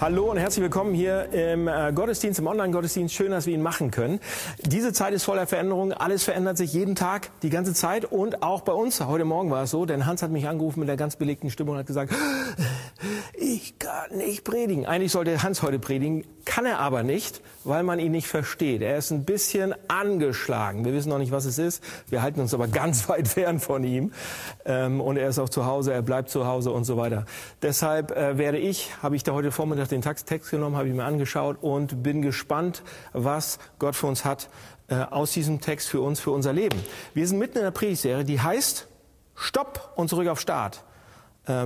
Hallo und herzlich willkommen hier im äh, Gottesdienst, im Online-Gottesdienst. Schön, dass wir ihn machen können. Diese Zeit ist voller Veränderung. Alles verändert sich jeden Tag, die ganze Zeit. Und auch bei uns. Heute Morgen war es so, denn Hans hat mich angerufen mit der ganz belegten Stimme und hat gesagt, ich nicht predigen. Eigentlich sollte Hans heute predigen, kann er aber nicht, weil man ihn nicht versteht. Er ist ein bisschen angeschlagen. Wir wissen noch nicht, was es ist. Wir halten uns aber ganz weit fern von ihm. Ähm, und er ist auch zu Hause, er bleibt zu Hause und so weiter. Deshalb äh, werde ich, habe ich da heute Vormittag den Text genommen, habe ich mir angeschaut und bin gespannt, was Gott für uns hat äh, aus diesem Text für uns, für unser Leben. Wir sind mitten in der Predigtserie, die heißt Stopp und zurück auf Start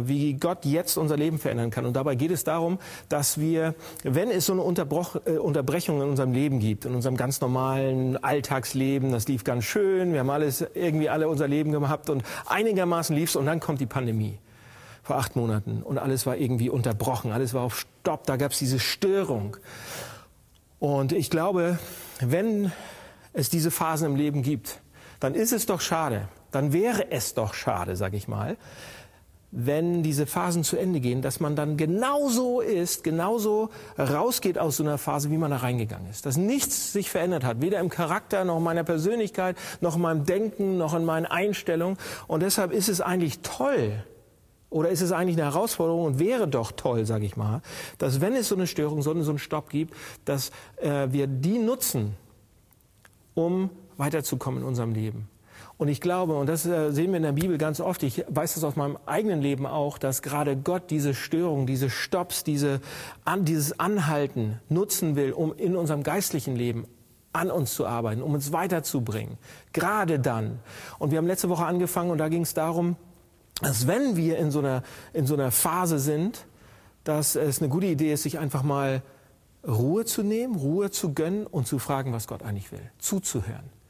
wie Gott jetzt unser Leben verändern kann. Und dabei geht es darum, dass wir, wenn es so eine äh, Unterbrechung in unserem Leben gibt, in unserem ganz normalen Alltagsleben, das lief ganz schön, wir haben alles irgendwie alle unser Leben gehabt und einigermaßen lief's und dann kommt die Pandemie vor acht Monaten und alles war irgendwie unterbrochen, alles war auf Stopp, da gab es diese Störung. Und ich glaube, wenn es diese Phasen im Leben gibt, dann ist es doch schade, dann wäre es doch schade, sag ich mal, wenn diese Phasen zu Ende gehen, dass man dann genauso ist, genauso rausgeht aus so einer Phase, wie man da reingegangen ist. Dass nichts sich verändert hat, weder im Charakter, noch in meiner Persönlichkeit, noch in meinem Denken, noch in meinen Einstellungen. Und deshalb ist es eigentlich toll, oder ist es eigentlich eine Herausforderung und wäre doch toll, sage ich mal, dass wenn es so eine Störung, so einen Stopp gibt, dass äh, wir die nutzen, um weiterzukommen in unserem Leben. Und ich glaube, und das äh, sehen wir in der Bibel ganz oft, ich weiß das aus meinem eigenen Leben auch, dass gerade Gott diese Störung, diese Stopps, diese, an, dieses Anhalten nutzen will, um in unserem geistlichen Leben an uns zu arbeiten, um uns weiterzubringen. Gerade dann. Und wir haben letzte Woche angefangen und da ging es darum, dass wenn wir in so einer, in so einer Phase sind, dass es eine gute Idee ist, sich einfach mal Ruhe zu nehmen, Ruhe zu gönnen und zu fragen, was Gott eigentlich will, zuzuhören.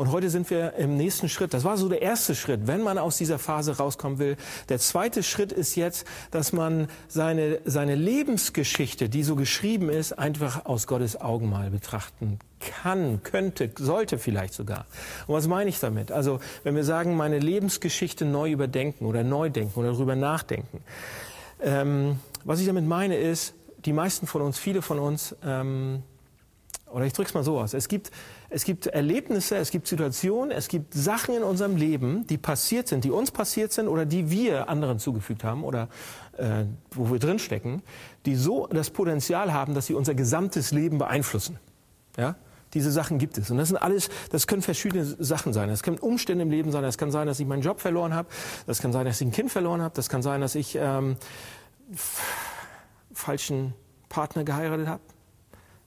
Und heute sind wir im nächsten Schritt. Das war so der erste Schritt, wenn man aus dieser Phase rauskommen will. Der zweite Schritt ist jetzt, dass man seine, seine Lebensgeschichte, die so geschrieben ist, einfach aus Gottes Augen mal betrachten kann, könnte, sollte vielleicht sogar. Und was meine ich damit? Also, wenn wir sagen, meine Lebensgeschichte neu überdenken oder neu denken oder darüber nachdenken. Ähm, was ich damit meine ist, die meisten von uns, viele von uns, ähm, oder ich drücke es mal so aus, es gibt es gibt Erlebnisse, es gibt Situationen, es gibt Sachen in unserem Leben, die passiert sind, die uns passiert sind oder die wir anderen zugefügt haben oder äh, wo wir drinstecken, die so das Potenzial haben, dass sie unser gesamtes Leben beeinflussen. Ja? Diese Sachen gibt es. Und das sind alles, das können verschiedene Sachen sein. Das können Umstände im Leben sein. Das kann sein, dass ich meinen Job verloren habe. Das kann sein, dass ich ein Kind verloren habe. Das kann sein, dass ich ähm, falschen Partner geheiratet habe.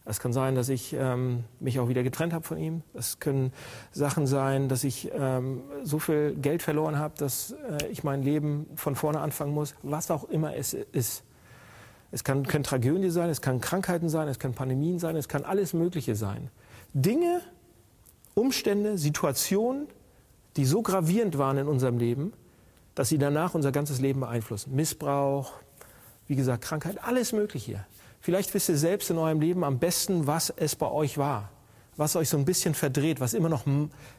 Es kann sein, dass ich ähm, mich auch wieder getrennt habe von ihm. Es können Sachen sein, dass ich ähm, so viel Geld verloren habe, dass äh, ich mein Leben von vorne anfangen muss. Was auch immer es ist. Es kann, können Tragödien sein, es kann Krankheiten sein, es kann Pandemien sein, es kann alles Mögliche sein. Dinge, Umstände, Situationen, die so gravierend waren in unserem Leben, dass sie danach unser ganzes Leben beeinflussen. Missbrauch, wie gesagt, Krankheit, alles Mögliche. Vielleicht wisst ihr selbst in eurem Leben am besten, was es bei euch war, was euch so ein bisschen verdreht, was immer noch,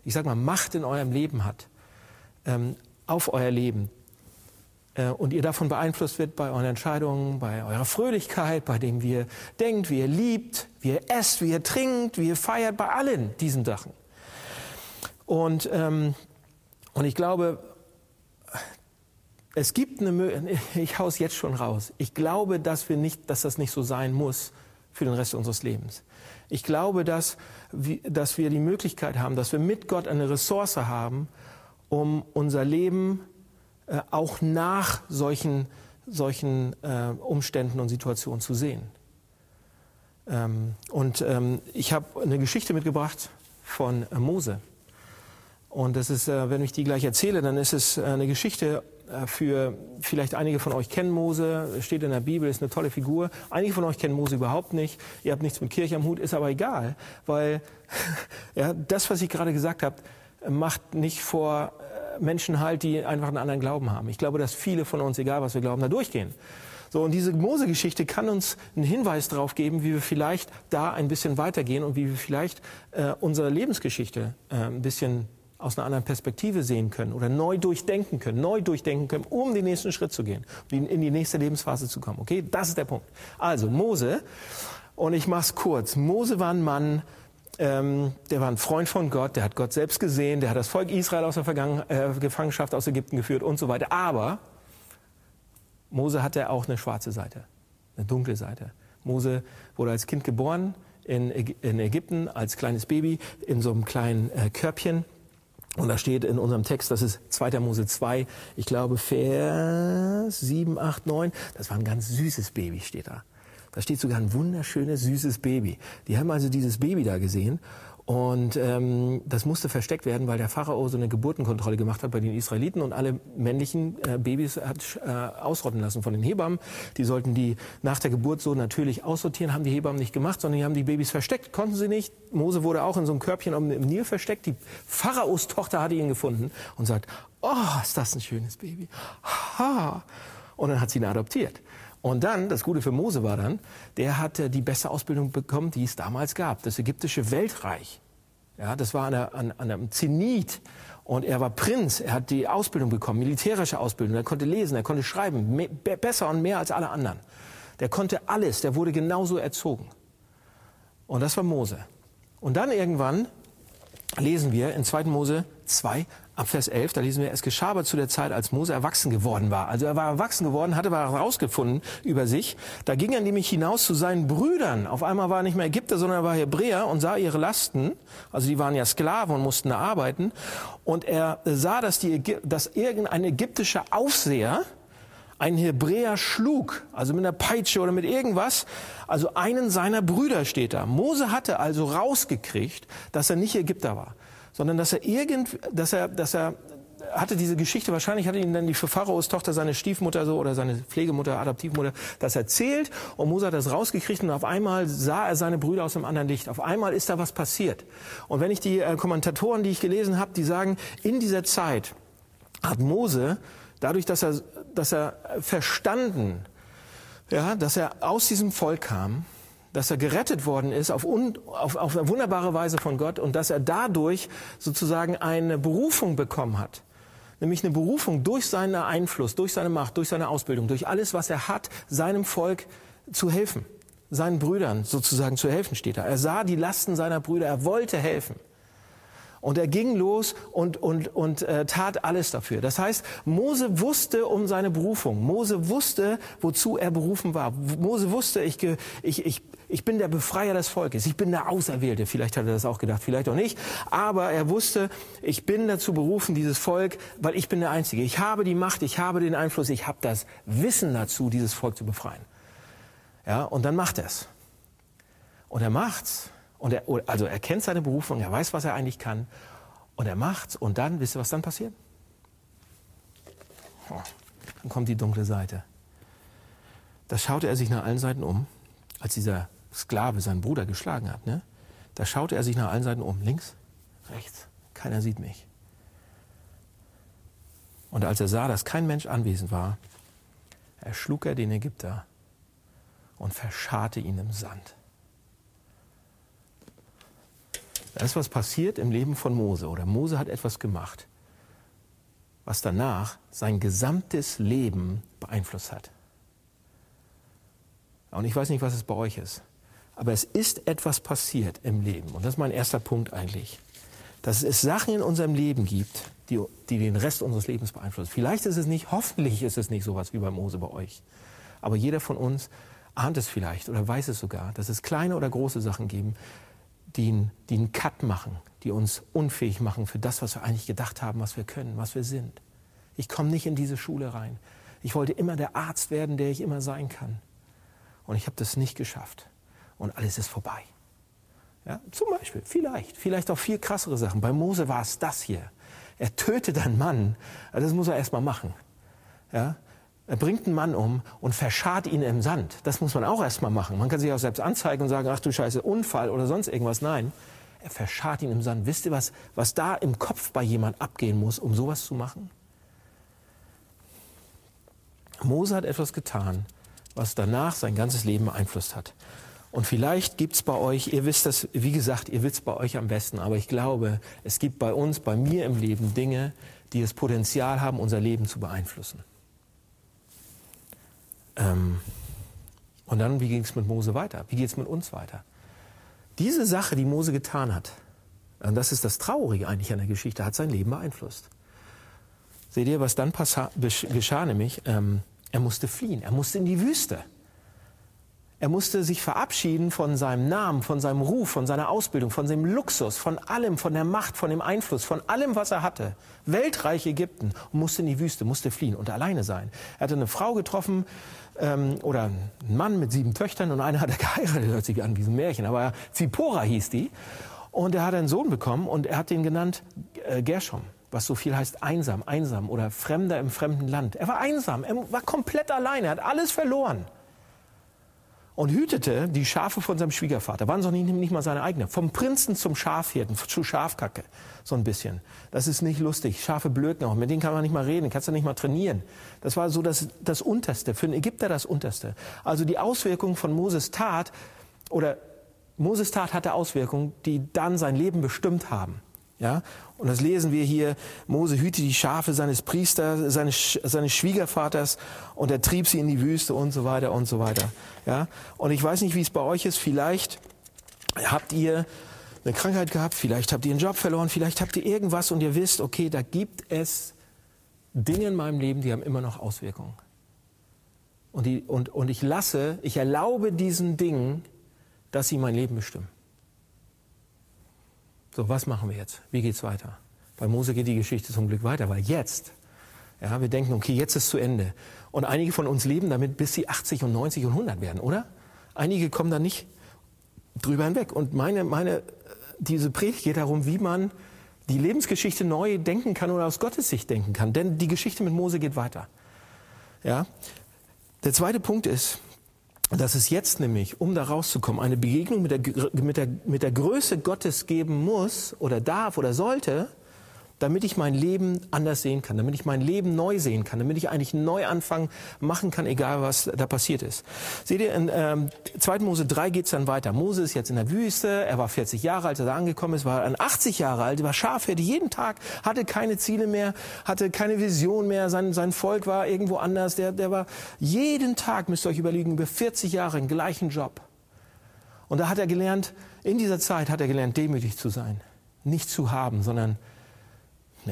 ich sag mal, Macht in eurem Leben hat, ähm, auf euer Leben. Äh, und ihr davon beeinflusst wird bei euren Entscheidungen, bei eurer Fröhlichkeit, bei dem, wie ihr denkt, wie ihr liebt, wie ihr esst, wie ihr trinkt, wie ihr feiert, bei allen diesen Sachen. Und, ähm, und ich glaube, es gibt eine Möglichkeit, ich hau's jetzt schon raus. Ich glaube, dass wir nicht, dass das nicht so sein muss für den Rest unseres Lebens. Ich glaube, dass, dass wir die Möglichkeit haben, dass wir mit Gott eine Ressource haben, um unser Leben äh, auch nach solchen, solchen äh, Umständen und Situationen zu sehen. Ähm, und ähm, ich habe eine Geschichte mitgebracht von äh, Mose. Und das ist, äh, wenn ich die gleich erzähle, dann ist es äh, eine Geschichte äh, für vielleicht einige von euch kennen Mose, steht in der Bibel, ist eine tolle Figur. Einige von euch kennen Mose überhaupt nicht. Ihr habt nichts mit Kirche am Hut, ist aber egal, weil ja, das, was ich gerade gesagt habe, macht nicht vor Menschen halt, die einfach einen anderen Glauben haben. Ich glaube, dass viele von uns, egal was wir glauben, da durchgehen. So, und diese Mose-Geschichte kann uns einen Hinweis darauf geben, wie wir vielleicht da ein bisschen weitergehen und wie wir vielleicht äh, unsere Lebensgeschichte äh, ein bisschen aus einer anderen Perspektive sehen können oder neu durchdenken können, neu durchdenken können, um den nächsten Schritt zu gehen, in die nächste Lebensphase zu kommen. Okay, das ist der Punkt. Also Mose, und ich mach's kurz. Mose war ein Mann, ähm, der war ein Freund von Gott, der hat Gott selbst gesehen, der hat das Volk Israel aus der Vergangen äh, Gefangenschaft aus Ägypten geführt und so weiter. Aber Mose hatte auch eine schwarze Seite, eine dunkle Seite. Mose wurde als Kind geboren in, in Ägypten, als kleines Baby, in so einem kleinen äh, Körbchen. Und da steht in unserem Text, das ist 2. Mose 2, ich glaube Vers 7, 8, 9, das war ein ganz süßes Baby, steht da. Da steht sogar ein wunderschönes, süßes Baby. Die haben also dieses Baby da gesehen und ähm, das musste versteckt werden, weil der Pharao so eine Geburtenkontrolle gemacht hat bei den Israeliten und alle männlichen äh, Babys hat äh, ausrotten lassen von den Hebammen. Die sollten die nach der Geburt so natürlich aussortieren, haben die Hebammen nicht gemacht, sondern die haben die Babys versteckt, konnten sie nicht. Mose wurde auch in so einem Körbchen im Nil versteckt. Die Pharaos Tochter hatte ihn gefunden und sagt, oh, ist das ein schönes Baby. Ha. Und dann hat sie ihn adoptiert. Und dann, das Gute für Mose war dann, der hatte die beste Ausbildung bekommen, die es damals gab. Das ägyptische Weltreich. Ja, das war an, an, an einem Zenit. Und er war Prinz. Er hat die Ausbildung bekommen, militärische Ausbildung. Er konnte lesen, er konnte schreiben. Mehr, besser und mehr als alle anderen. Der konnte alles. Der wurde genauso erzogen. Und das war Mose. Und dann irgendwann lesen wir in 2. Mose 2, ab Vers 11, da lesen wir, es geschah aber zu der Zeit, als Mose erwachsen geworden war. Also er war erwachsen geworden, hatte aber herausgefunden über sich. Da ging er nämlich hinaus zu seinen Brüdern. Auf einmal war er nicht mehr Ägypter, sondern er war Hebräer und sah ihre Lasten. Also die waren ja Sklaven und mussten da arbeiten. Und er sah, dass, die, dass irgendein ägyptischer Aufseher einen Hebräer schlug, also mit einer Peitsche oder mit irgendwas, also einen seiner Brüder steht da. Mose hatte also rausgekriegt, dass er nicht Ägypter war sondern dass er irgend, dass er, dass er hatte diese Geschichte, wahrscheinlich hatte ihn dann die Pharaos Tochter, seine Stiefmutter so oder seine Pflegemutter, Adoptivmutter, das erzählt und Mose hat das rausgekriegt und auf einmal sah er seine Brüder aus einem anderen Licht. Auf einmal ist da was passiert. Und wenn ich die äh, Kommentatoren, die ich gelesen habe, die sagen, in dieser Zeit hat Mose, dadurch, dass er, dass er verstanden, ja, dass er aus diesem Volk kam, dass er gerettet worden ist auf, un, auf, auf eine wunderbare Weise von Gott und dass er dadurch sozusagen eine Berufung bekommen hat. Nämlich eine Berufung durch seinen Einfluss, durch seine Macht, durch seine Ausbildung, durch alles, was er hat, seinem Volk zu helfen. Seinen Brüdern sozusagen zu helfen, steht da. Er sah die Lasten seiner Brüder, er wollte helfen. Und er ging los und, und, und äh, tat alles dafür. Das heißt, Mose wusste um seine Berufung. Mose wusste, wozu er berufen war. Mose wusste, ich, ich, ich, ich bin der Befreier des Volkes. Ich bin der Auserwählte. Vielleicht hat er das auch gedacht, vielleicht auch nicht. Aber er wusste, ich bin dazu berufen, dieses Volk, weil ich bin der Einzige. Ich habe die Macht, ich habe den Einfluss, ich habe das Wissen dazu, dieses Volk zu befreien. Ja, und dann macht er es. Und er macht's. Und er, also er kennt seine Berufung, er weiß, was er eigentlich kann. Und er macht's. Und dann, wisst ihr, was dann passiert? Oh, dann kommt die dunkle Seite. Da schaute er sich nach allen Seiten um, als dieser Sklave seinen Bruder geschlagen hat. Ne? Da schaute er sich nach allen Seiten um. Links, rechts. Keiner sieht mich. Und als er sah, dass kein Mensch anwesend war, erschlug er den Ägypter und verscharrte ihn im Sand. Da ist was passiert im Leben von Mose oder Mose hat etwas gemacht, was danach sein gesamtes Leben beeinflusst hat. Und ich weiß nicht, was es bei euch ist, aber es ist etwas passiert im Leben. Und das ist mein erster Punkt eigentlich. Dass es Sachen in unserem Leben gibt, die, die den Rest unseres Lebens beeinflussen. Vielleicht ist es nicht, hoffentlich ist es nicht sowas wie bei Mose bei euch. Aber jeder von uns ahnt es vielleicht oder weiß es sogar, dass es kleine oder große Sachen geben, die, die einen Cut machen, die uns unfähig machen für das, was wir eigentlich gedacht haben, was wir können, was wir sind. Ich komme nicht in diese Schule rein. Ich wollte immer der Arzt werden, der ich immer sein kann. Und ich habe das nicht geschafft. Und alles ist vorbei. Ja, zum Beispiel, vielleicht, vielleicht auch viel krassere Sachen. Bei Mose war es das hier. Er tötet einen Mann. Das muss er erst mal machen. Ja, er bringt einen Mann um und verscharrt ihn im Sand. Das muss man auch erstmal machen. Man kann sich auch selbst anzeigen und sagen, ach du Scheiße, Unfall oder sonst irgendwas. Nein, er verscharrt ihn im Sand. Wisst ihr, was, was da im Kopf bei jemand abgehen muss, um sowas zu machen? Mose hat etwas getan, was danach sein ganzes Leben beeinflusst hat. Und vielleicht gibt's bei euch, ihr wisst das, wie gesagt, ihr wisst bei euch am besten, aber ich glaube, es gibt bei uns, bei mir im Leben Dinge, die das Potenzial haben, unser Leben zu beeinflussen. Ähm, und dann, wie ging es mit Mose weiter? Wie geht es mit uns weiter? Diese Sache, die Mose getan hat, und das ist das Traurige eigentlich an der Geschichte, hat sein Leben beeinflusst. Seht ihr, was dann geschah nämlich? Ähm, er musste fliehen, er musste in die Wüste. Er musste sich verabschieden von seinem Namen, von seinem Ruf, von seiner Ausbildung, von seinem Luxus, von allem, von der Macht, von dem Einfluss, von allem, was er hatte. Weltreich Ägypten und musste in die Wüste, musste fliehen und alleine sein. Er hatte eine Frau getroffen ähm, oder einen Mann mit sieben Töchtern und eine hat er geheiratet, hört sich an wie ein Märchen, aber Zipora hieß die. Und er hat einen Sohn bekommen und er hat ihn genannt äh, Gershom was so viel heißt einsam, einsam oder Fremder im fremden Land. Er war einsam, er war komplett alleine, er hat alles verloren und hütete die Schafe von seinem Schwiegervater. Waren so nicht, nicht mal seine eigenen. Vom Prinzen zum Schafhirten, zu Schafkacke. So ein bisschen. Das ist nicht lustig. Schafe blöken auch. Mit denen kann man nicht mal reden, kannst du nicht mal trainieren. Das war so das, das Unterste. Für einen Ägypter das Unterste. Also die Auswirkungen von Moses Tat oder Moses Tat hatte Auswirkungen, die dann sein Leben bestimmt haben. Ja? Und das lesen wir hier. Mose hüte die Schafe seines Priesters, seines, seines Schwiegervaters und er trieb sie in die Wüste und so weiter und so weiter. Ja? Und ich weiß nicht, wie es bei euch ist. Vielleicht habt ihr eine Krankheit gehabt, vielleicht habt ihr einen Job verloren, vielleicht habt ihr irgendwas und ihr wisst, okay, da gibt es Dinge in meinem Leben, die haben immer noch Auswirkungen. Und, die, und, und ich lasse, ich erlaube diesen Dingen, dass sie mein Leben bestimmen. So, was machen wir jetzt? Wie geht's weiter? Bei Mose geht die Geschichte zum Glück weiter, weil jetzt, ja, wir denken, okay, jetzt ist zu Ende. Und einige von uns leben damit, bis sie 80 und 90 und 100 werden, oder? Einige kommen da nicht drüber hinweg. Und meine, meine, diese Predigt geht darum, wie man die Lebensgeschichte neu denken kann oder aus Gottes Sicht denken kann. Denn die Geschichte mit Mose geht weiter. Ja? Der zweite Punkt ist, dass es jetzt nämlich, um da rauszukommen, eine Begegnung mit der, mit der, mit der Größe Gottes geben muss oder darf oder sollte, damit ich mein Leben anders sehen kann, damit ich mein Leben neu sehen kann, damit ich eigentlich einen Neuanfang machen kann, egal was da passiert ist. Seht ihr, in ähm, 2. Mose 3 geht's dann weiter. Mose ist jetzt in der Wüste, er war 40 Jahre alt, als er angekommen ist, war dann 80 Jahre alt, war Schafherde jeden Tag, hatte keine Ziele mehr, hatte keine Vision mehr, sein, sein Volk war irgendwo anders, der, der war jeden Tag, müsst ihr euch überlegen, über 40 Jahre im gleichen Job. Und da hat er gelernt, in dieser Zeit hat er gelernt, demütig zu sein. Nicht zu haben, sondern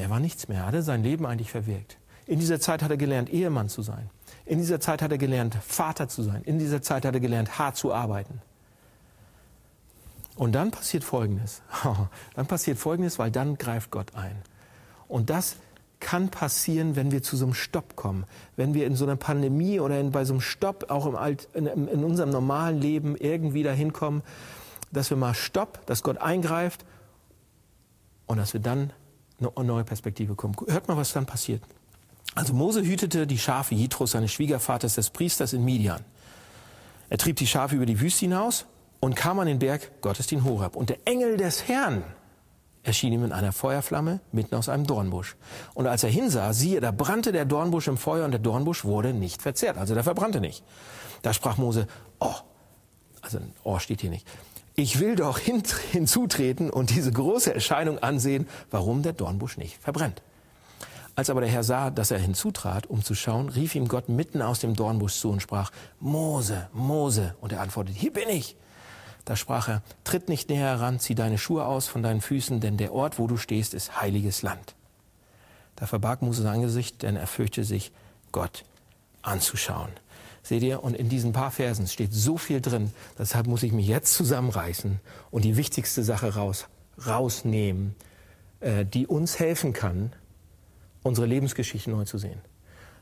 er war nichts mehr. Er hatte sein Leben eigentlich verwirkt. In dieser Zeit hat er gelernt, Ehemann zu sein. In dieser Zeit hat er gelernt, Vater zu sein. In dieser Zeit hat er gelernt, hart zu arbeiten. Und dann passiert Folgendes. dann passiert Folgendes, weil dann greift Gott ein. Und das kann passieren, wenn wir zu so einem Stopp kommen. Wenn wir in so einer Pandemie oder in, bei so einem Stopp auch im Alt, in, in unserem normalen Leben irgendwie dahin kommen, dass wir mal Stopp, dass Gott eingreift und dass wir dann eine neue Perspektive kommen. Hört mal, was dann passiert. Also Mose hütete die Schafe Jitros, seines Schwiegervaters, des Priesters in Midian. Er trieb die Schafe über die Wüste hinaus und kam an den Berg Gottes, den Horab. Und der Engel des Herrn erschien ihm in einer Feuerflamme mitten aus einem Dornbusch. Und als er hinsah, siehe, da brannte der Dornbusch im Feuer und der Dornbusch wurde nicht verzehrt. Also der verbrannte nicht. Da sprach Mose, oh, also oh steht hier nicht. Ich will doch hin, hinzutreten und diese große Erscheinung ansehen, warum der Dornbusch nicht verbrennt. Als aber der Herr sah, dass er hinzutrat, um zu schauen, rief ihm Gott mitten aus dem Dornbusch zu und sprach, Mose, Mose. Und er antwortete, hier bin ich. Da sprach er, tritt nicht näher heran, zieh deine Schuhe aus von deinen Füßen, denn der Ort, wo du stehst, ist heiliges Land. Da verbarg Mose sein Angesicht, denn er fürchte sich, Gott anzuschauen. Seht ihr? Und in diesen paar Versen steht so viel drin. Deshalb muss ich mich jetzt zusammenreißen und die wichtigste Sache raus, rausnehmen, äh, die uns helfen kann, unsere Lebensgeschichte neu zu sehen.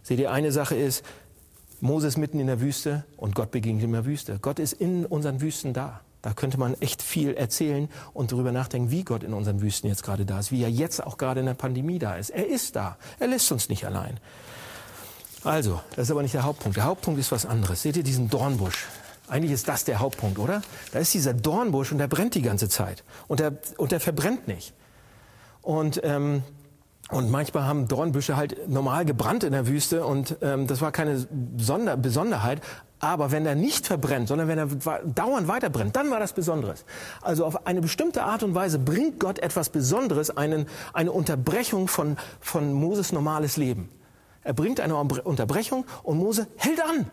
Seht ihr, eine Sache ist, Moses mitten in der Wüste und Gott begegnet in der Wüste. Gott ist in unseren Wüsten da. Da könnte man echt viel erzählen und darüber nachdenken, wie Gott in unseren Wüsten jetzt gerade da ist, wie er jetzt auch gerade in der Pandemie da ist. Er ist da. Er lässt uns nicht allein. Also, das ist aber nicht der Hauptpunkt. Der Hauptpunkt ist was anderes. Seht ihr diesen Dornbusch? Eigentlich ist das der Hauptpunkt, oder? Da ist dieser Dornbusch und der brennt die ganze Zeit. Und der, und der verbrennt nicht. Und ähm, Und manchmal haben Dornbüsche halt normal gebrannt in der Wüste und ähm, das war keine Sonder Besonderheit. Aber wenn er nicht verbrennt, sondern wenn er dauernd weiterbrennt, dann war das Besonderes. Also auf eine bestimmte Art und Weise bringt Gott etwas Besonderes, einen, eine Unterbrechung von, von Moses normales Leben. Er bringt eine Unterbrechung und Mose hält an.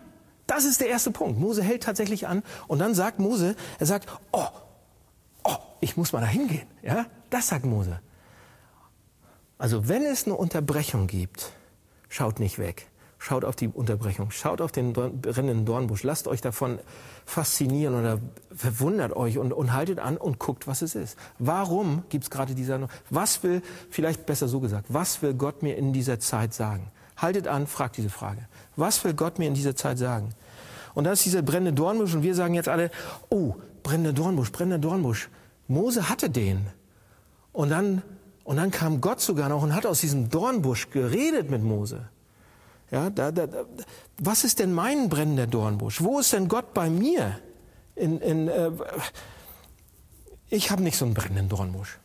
Das ist der erste Punkt. Mose hält tatsächlich an und dann sagt Mose, er sagt, oh, oh, ich muss mal da hingehen. Ja, das sagt Mose. Also wenn es eine Unterbrechung gibt, schaut nicht weg. Schaut auf die Unterbrechung, schaut auf den brennenden Dornbusch, lasst euch davon faszinieren oder verwundert euch und, und haltet an und guckt, was es ist. Warum gibt es gerade dieser, was will, vielleicht besser so gesagt, was will Gott mir in dieser Zeit sagen? Haltet an, fragt diese Frage. Was will Gott mir in dieser Zeit sagen? Und da ist dieser brennende Dornbusch und wir sagen jetzt alle, oh, brennender Dornbusch, brennender Dornbusch. Mose hatte den. Und dann, und dann kam Gott sogar noch und hat aus diesem Dornbusch geredet mit Mose. Ja, da, da, was ist denn mein brennender Dornbusch? Wo ist denn Gott bei mir? In, in, äh, ich habe nicht so einen brennenden Dornbusch.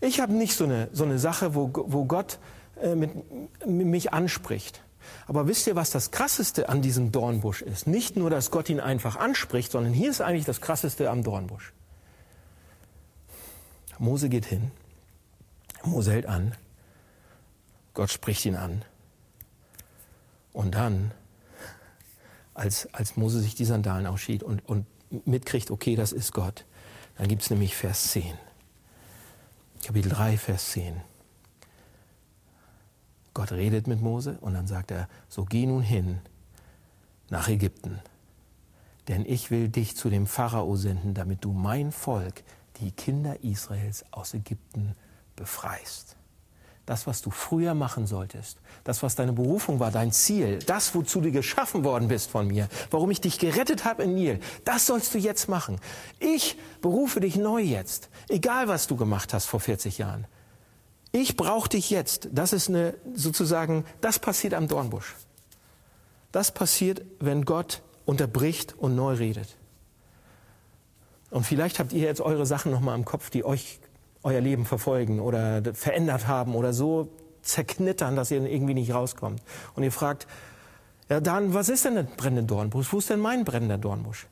Ich habe nicht so eine, so eine Sache, wo, wo Gott äh, mit, mich anspricht. Aber wisst ihr, was das Krasseste an diesem Dornbusch ist? Nicht nur, dass Gott ihn einfach anspricht, sondern hier ist eigentlich das Krasseste am Dornbusch. Mose geht hin, Mose hält an, Gott spricht ihn an. Und dann, als, als Mose sich die Sandalen ausschied und, und mitkriegt, okay, das ist Gott, dann gibt es nämlich Vers 10. Kapitel 3, Vers 10. Gott redet mit Mose und dann sagt er, so geh nun hin nach Ägypten, denn ich will dich zu dem Pharao senden, damit du mein Volk, die Kinder Israels aus Ägypten, befreist. Das, was du früher machen solltest, das, was deine Berufung war, dein Ziel, das, wozu du geschaffen worden bist von mir, warum ich dich gerettet habe in Nil, das sollst du jetzt machen. Ich berufe dich neu jetzt, egal was du gemacht hast vor 40 Jahren. Ich brauche dich jetzt. Das ist eine, sozusagen, das passiert am Dornbusch. Das passiert, wenn Gott unterbricht und neu redet. Und vielleicht habt ihr jetzt eure Sachen nochmal im Kopf, die euch euer Leben verfolgen oder verändert haben oder so zerknittern, dass ihr irgendwie nicht rauskommt. Und ihr fragt, ja dann, was ist denn ein brennender Dornbusch? Wo ist denn mein brennender Dornbusch?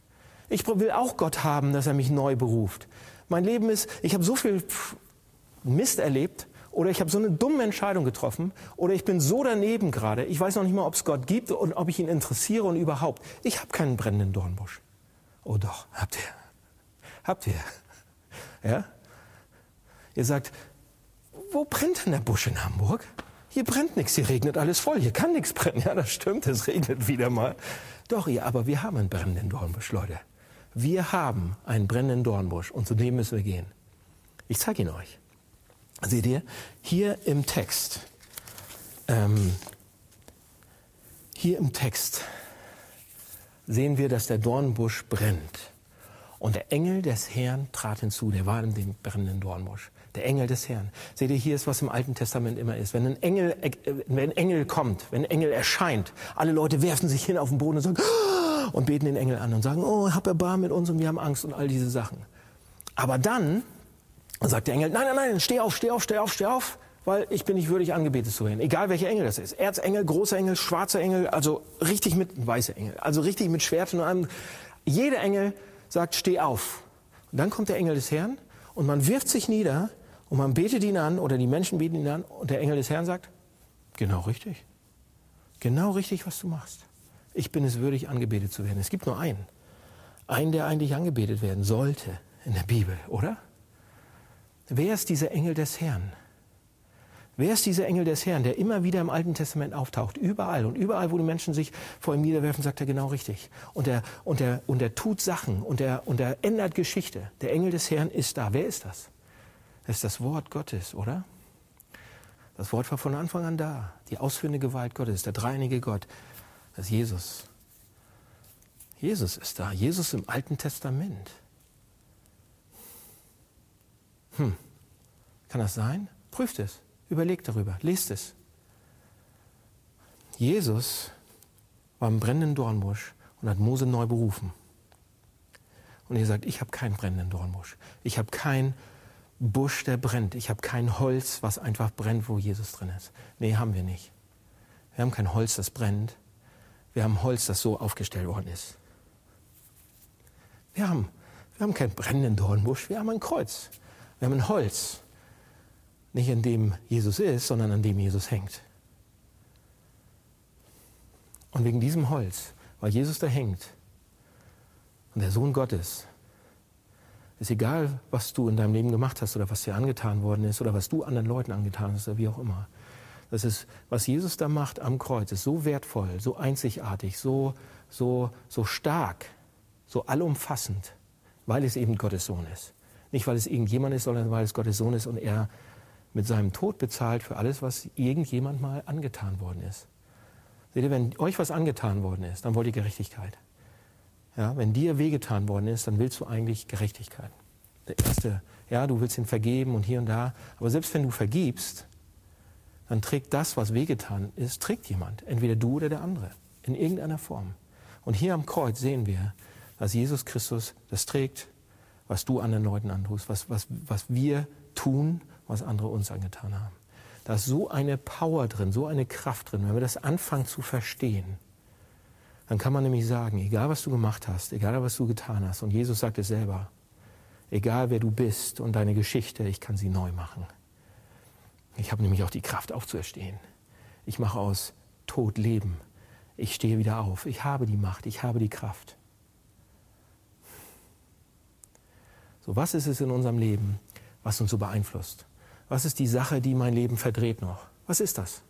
Ich will auch Gott haben, dass er mich neu beruft. Mein Leben ist, ich habe so viel Mist erlebt oder ich habe so eine dumme Entscheidung getroffen oder ich bin so daneben gerade, ich weiß noch nicht mal, ob es Gott gibt und ob ich ihn interessiere und überhaupt. Ich habe keinen brennenden Dornbusch. Oh doch, habt ihr. Habt ihr. Ja? Ihr sagt, wo brennt denn der Busch in Hamburg? Hier brennt nichts, hier regnet alles voll, hier kann nichts brennen. Ja, das stimmt, es regnet wieder mal. Doch, ja, aber wir haben einen brennenden Dornbusch, Leute. Wir haben einen brennenden Dornbusch und zu dem müssen wir gehen. Ich zeige ihn euch. Seht ihr, hier im Text, ähm, hier im Text sehen wir, dass der Dornbusch brennt. Und der Engel des Herrn trat hinzu, der war in dem brennenden Dornbusch. Der Engel des Herrn. Seht ihr, hier ist, was im Alten Testament immer ist. Wenn ein Engel, äh, wenn ein Engel kommt, wenn ein Engel erscheint, alle Leute werfen sich hin auf den Boden und sagen, oh, und beten den Engel an und sagen, oh, hab Erbarm mit uns und wir haben Angst und all diese Sachen. Aber dann und sagt der Engel, nein, nein, nein, steh auf, steh auf, steh auf, steh auf, weil ich bin nicht würdig, angebetet zu werden. Egal welcher Engel das ist. Erzengel, großer Engel, schwarzer Engel, also richtig mit, weißer Engel, also richtig mit Schwert und allem. Jeder Engel sagt, steh auf. Und dann kommt der Engel des Herrn und man wirft sich nieder und man betet ihn an oder die Menschen beten ihn an und der Engel des Herrn sagt, genau richtig. Genau richtig, was du machst. Ich bin es würdig, angebetet zu werden. Es gibt nur einen. Einen, der eigentlich angebetet werden sollte in der Bibel, oder? Wer ist dieser Engel des Herrn? Wer ist dieser Engel des Herrn, der immer wieder im Alten Testament auftaucht? Überall. Und überall, wo die Menschen sich vor ihm niederwerfen, sagt er genau richtig. Und er, und er, und er tut Sachen und er, und er ändert Geschichte. Der Engel des Herrn ist da. Wer ist das? Das ist das Wort Gottes, oder? Das Wort war von Anfang an da. Die ausführende Gewalt Gottes, der dreieinige Gott. Das ist Jesus. Jesus ist da. Jesus im Alten Testament. Hm, kann das sein? Prüft es, überlegt darüber, lest es. Jesus war im brennenden Dornbusch und hat Mose neu berufen. Und er sagt, ich habe keinen brennenden Dornbusch. Ich habe kein Busch, der brennt. Ich habe kein Holz, was einfach brennt, wo Jesus drin ist. Nee, haben wir nicht. Wir haben kein Holz, das brennt. Wir haben Holz, das so aufgestellt worden ist. Wir haben, wir haben keinen brennenden Dornbusch, wir haben ein Kreuz. Wir haben ein Holz. Nicht an dem Jesus ist, sondern an dem Jesus hängt. Und wegen diesem Holz, weil Jesus da hängt und der Sohn Gottes, ist egal, was du in deinem Leben gemacht hast oder was dir angetan worden ist oder was du anderen Leuten angetan hast oder wie auch immer. Das ist, was Jesus da macht am Kreuz, ist so wertvoll, so einzigartig, so, so, so stark, so allumfassend, weil es eben Gottes Sohn ist. Nicht, weil es irgendjemand ist, sondern weil es Gottes Sohn ist und er mit seinem Tod bezahlt für alles, was irgendjemand mal angetan worden ist. Seht ihr, wenn euch was angetan worden ist, dann wollt ihr Gerechtigkeit. Ja, wenn dir wehgetan worden ist, dann willst du eigentlich Gerechtigkeit. Der erste, ja, du willst ihn vergeben und hier und da. Aber selbst wenn du vergibst, dann trägt das, was wehgetan ist, trägt jemand. Entweder du oder der andere. In irgendeiner Form. Und hier am Kreuz sehen wir, dass Jesus Christus das trägt, was du anderen Leuten antust, was, was, was wir tun, was andere uns angetan haben. Da ist so eine Power drin, so eine Kraft drin. Wenn wir das anfangen zu verstehen, dann kann man nämlich sagen, egal was du gemacht hast, egal was du getan hast, und Jesus sagt es selber, egal wer du bist und deine Geschichte, ich kann sie neu machen. Ich habe nämlich auch die Kraft aufzuerstehen. Ich mache aus Tod Leben. Ich stehe wieder auf. Ich habe die Macht, ich habe die Kraft. So, was ist es in unserem Leben, was uns so beeinflusst? Was ist die Sache, die mein Leben verdreht noch? Was ist das?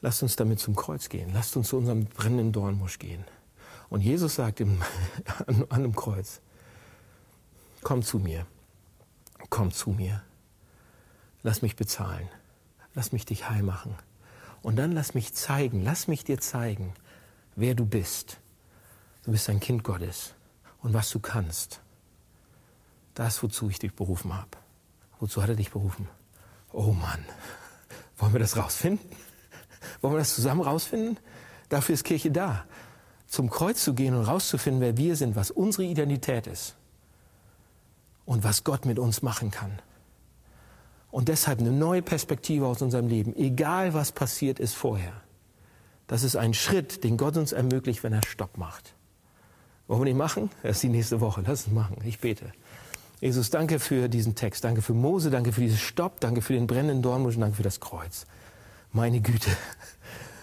Lasst uns damit zum Kreuz gehen. Lasst uns zu unserem brennenden Dornbusch gehen. Und Jesus sagt im, an, an dem Kreuz, komm zu mir, komm zu mir, lass mich bezahlen, lass mich dich heil machen. Und dann lass mich zeigen, lass mich dir zeigen, wer du bist. Du bist ein Kind Gottes und was du kannst. Das, wozu ich dich berufen habe. Wozu hat er dich berufen? Oh Mann, wollen wir das rausfinden? Wollen wir das zusammen rausfinden? Dafür ist Kirche da. Zum Kreuz zu gehen und rauszufinden, wer wir sind, was unsere Identität ist und was Gott mit uns machen kann. Und deshalb eine neue Perspektive aus unserem Leben, egal was passiert ist vorher. Das ist ein Schritt, den Gott uns ermöglicht, wenn er Stopp macht. Wollen wir nicht machen? Erst die nächste Woche. Lass uns machen. Ich bete. Jesus, danke für diesen Text. Danke für Mose. Danke für diesen Stopp. Danke für den brennenden Dornbusch. Danke für das Kreuz meine Güte.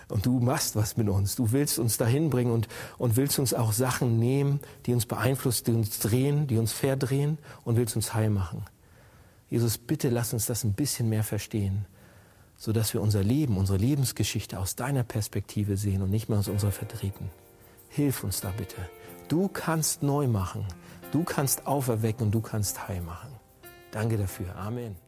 Und du machst was mit uns. Du willst uns dahin bringen und, und willst uns auch Sachen nehmen, die uns beeinflussen, die uns drehen, die uns verdrehen und willst uns heil machen. Jesus, bitte lass uns das ein bisschen mehr verstehen, sodass wir unser Leben, unsere Lebensgeschichte aus deiner Perspektive sehen und nicht mehr aus unserer verdrehten. Hilf uns da bitte. Du kannst neu machen. Du kannst auferwecken und du kannst heil machen. Danke dafür. Amen.